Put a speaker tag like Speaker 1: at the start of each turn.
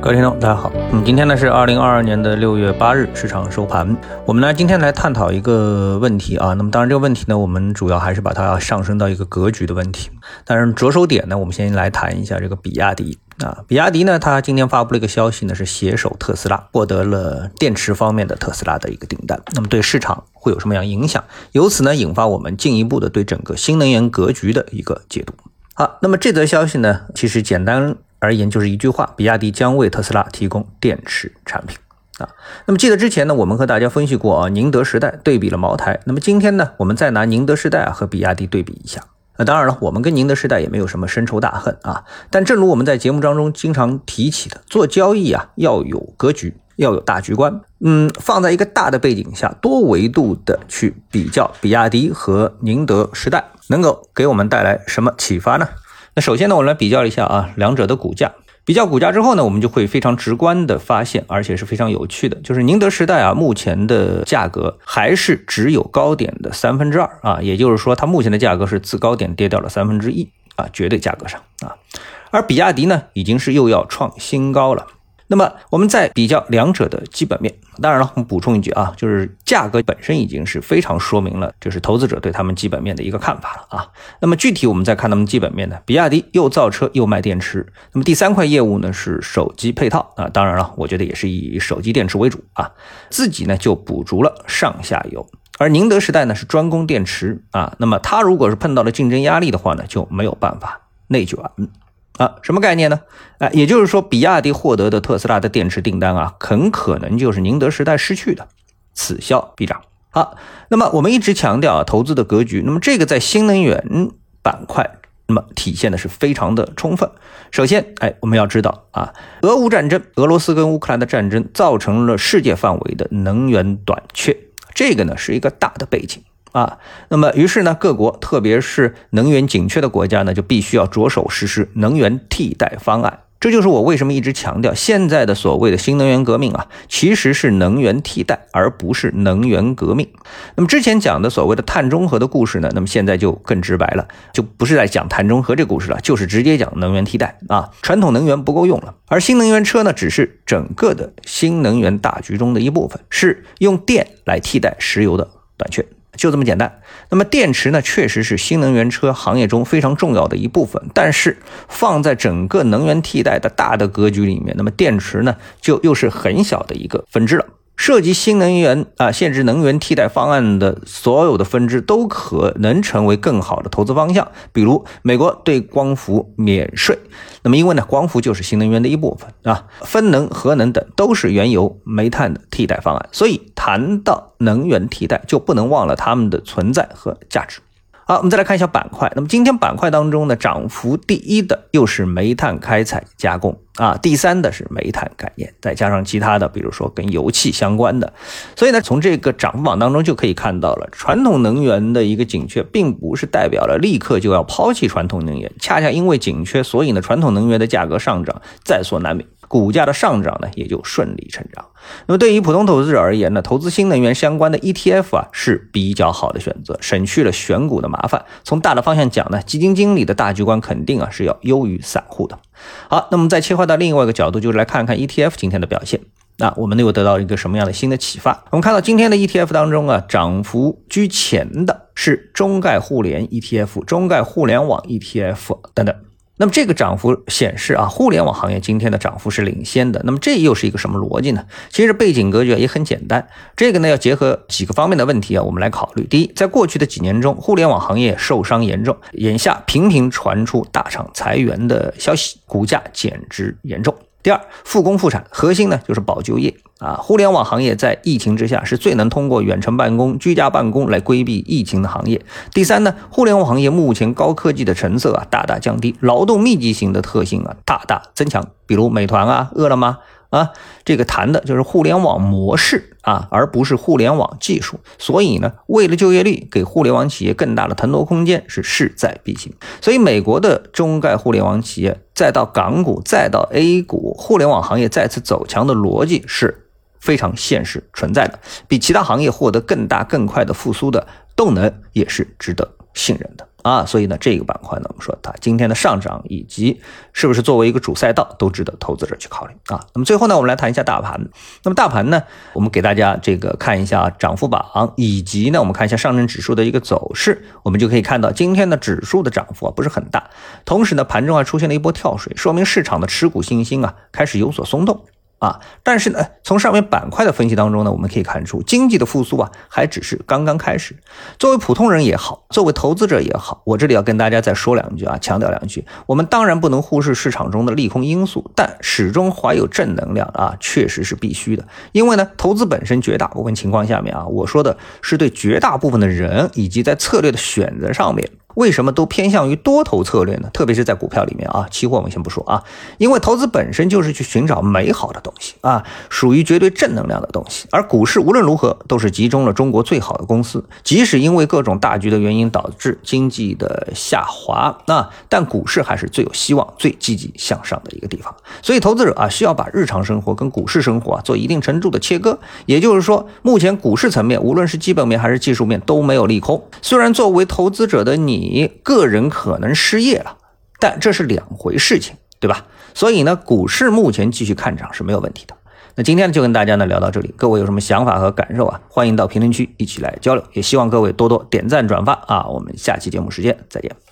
Speaker 1: 各位听众，大家好。嗯今天呢是二零二二年的六月八日，市场收盘。我们呢今天来探讨一个问题啊。那么当然这个问题呢，我们主要还是把它上升到一个格局的问题。但是着手点呢，我们先来谈一下这个比亚迪啊。比亚迪呢，它今天发布了一个消息呢，是携手特斯拉获得了电池方面的特斯拉的一个订单。那么对市场会有什么样影响？由此呢，引发我们进一步的对整个新能源格局的一个解读。好，那么这则消息呢，其实简单。而言就是一句话，比亚迪将为特斯拉提供电池产品啊。那么记得之前呢，我们和大家分析过啊，宁德时代对比了茅台。那么今天呢，我们再拿宁德时代啊和比亚迪对比一下。那当然了，我们跟宁德时代也没有什么深仇大恨啊。但正如我们在节目当中经常提起的，做交易啊要有格局，要有大局观。嗯，放在一个大的背景下，多维度的去比较比亚迪和宁德时代，能够给我们带来什么启发呢？那首先呢，我们来比较一下啊，两者的股价。比较股价之后呢，我们就会非常直观的发现，而且是非常有趣的，就是宁德时代啊，目前的价格还是只有高点的三分之二啊，也就是说，它目前的价格是自高点跌掉了三分之一啊，绝对价格上啊。而比亚迪呢，已经是又要创新高了。那么我们再比较两者的基本面，当然了，我们补充一句啊，就是价格本身已经是非常说明了，就是投资者对他们基本面的一个看法了啊。那么具体我们再看他们基本面呢，比亚迪又造车又卖电池，那么第三块业务呢是手机配套啊，当然了，我觉得也是以手机电池为主啊，自己呢就补足了上下游，而宁德时代呢是专攻电池啊，那么它如果是碰到了竞争压力的话呢，就没有办法内卷。啊，什么概念呢？啊，也就是说，比亚迪获得的特斯拉的电池订单啊，很可能就是宁德时代失去的，此消彼长。好，那么我们一直强调啊，投资的格局，那么这个在新能源板块，那么体现的是非常的充分。首先，哎，我们要知道啊，俄乌战争，俄罗斯跟乌克兰的战争造成了世界范围的能源短缺，这个呢是一个大的背景。啊，那么于是呢，各国特别是能源紧缺的国家呢，就必须要着手实施能源替代方案。这就是我为什么一直强调，现在的所谓的新能源革命啊，其实是能源替代，而不是能源革命。那么之前讲的所谓的碳中和的故事呢，那么现在就更直白了，就不是在讲碳中和这故事了，就是直接讲能源替代啊。传统能源不够用了，而新能源车呢，只是整个的新能源大局中的一部分，是用电来替代石油的短缺。就这么简单。那么电池呢，确实是新能源车行业中非常重要的一部分。但是放在整个能源替代的大的格局里面，那么电池呢，就又是很小的一个分支了。涉及新能源啊，限制能源替代方案的所有的分支都可能成为更好的投资方向。比如美国对光伏免税，那么因为呢，光伏就是新能源的一部分啊，风能、核能等都是原油、煤炭的替代方案。所以谈到能源替代，就不能忘了它们的存在和价值。好，我们再来看一下板块。那么今天板块当中呢，涨幅第一的又是煤炭开采加工啊，第三的是煤炭概念，再加上其他的，比如说跟油气相关的。所以呢，从这个涨幅榜当中就可以看到了，传统能源的一个紧缺，并不是代表了立刻就要抛弃传统能源，恰恰因为紧缺，所以呢，传统能源的价格上涨在所难免。股价的上涨呢，也就顺理成章。那么对于普通投资者而言呢，投资新能源相关的 ETF 啊是比较好的选择，省去了选股的麻烦。从大的方向讲呢，基金经理的大局观肯定啊是要优于散户的。好，那么再切换到另外一个角度，就是来看看 ETF 今天的表现。那我们又得到一个什么样的新的启发？我们看到今天的 ETF 当中啊，涨幅居前的是中概互联 ETF、中概互联网 ETF 等等。那么这个涨幅显示啊，互联网行业今天的涨幅是领先的。那么这又是一个什么逻辑呢？其实背景格局也很简单，这个呢要结合几个方面的问题啊，我们来考虑。第一，在过去的几年中，互联网行业受伤严重，眼下频频传出大厂裁员的消息，股价减值严重。第二，复工复产，核心呢就是保就业啊。互联网行业在疫情之下是最能通过远程办公、居家办公来规避疫情的行业。第三呢，互联网行业目前高科技的成色啊大大降低，劳动密集型的特性啊大大增强，比如美团啊、饿了么。啊，这个谈的就是互联网模式啊，而不是互联网技术。所以呢，为了就业率，给互联网企业更大的腾挪空间是势在必行。所以，美国的中概互联网企业，再到港股，再到 A 股，互联网行业再次走强的逻辑是非常现实存在的，比其他行业获得更大更快的复苏的动能也是值得信任的。啊，所以呢，这个板块呢，我们说它今天的上涨以及是不是作为一个主赛道，都值得投资者去考虑啊。那么最后呢，我们来谈一下大盘。那么大盘呢，我们给大家这个看一下涨幅榜，以及呢，我们看一下上证指数的一个走势，我们就可以看到今天的指数的涨幅啊不是很大，同时呢，盘中还出现了一波跳水，说明市场的持股信心啊开始有所松动。啊，但是呢，从上面板块的分析当中呢，我们可以看出，经济的复苏啊，还只是刚刚开始。作为普通人也好，作为投资者也好，我这里要跟大家再说两句啊，强调两句。我们当然不能忽视市场中的利空因素，但始终怀有正能量啊，确实是必须的。因为呢，投资本身绝大部分情况下面啊，我说的是对绝大部分的人以及在策略的选择上面。为什么都偏向于多头策略呢？特别是在股票里面啊，期货我们先不说啊，因为投资本身就是去寻找美好的东西啊，属于绝对正能量的东西。而股市无论如何都是集中了中国最好的公司，即使因为各种大局的原因导致经济的下滑啊，但股市还是最有希望、最积极向上的一个地方。所以投资者啊，需要把日常生活跟股市生活啊做一定程度的切割。也就是说，目前股市层面无论是基本面还是技术面都没有利空。虽然作为投资者的你，你个人可能失业了，但这是两回事情，对吧？所以呢，股市目前继续看涨是没有问题的。那今天呢就跟大家呢聊到这里，各位有什么想法和感受啊？欢迎到评论区一起来交流，也希望各位多多点赞转发啊！我们下期节目时间再见。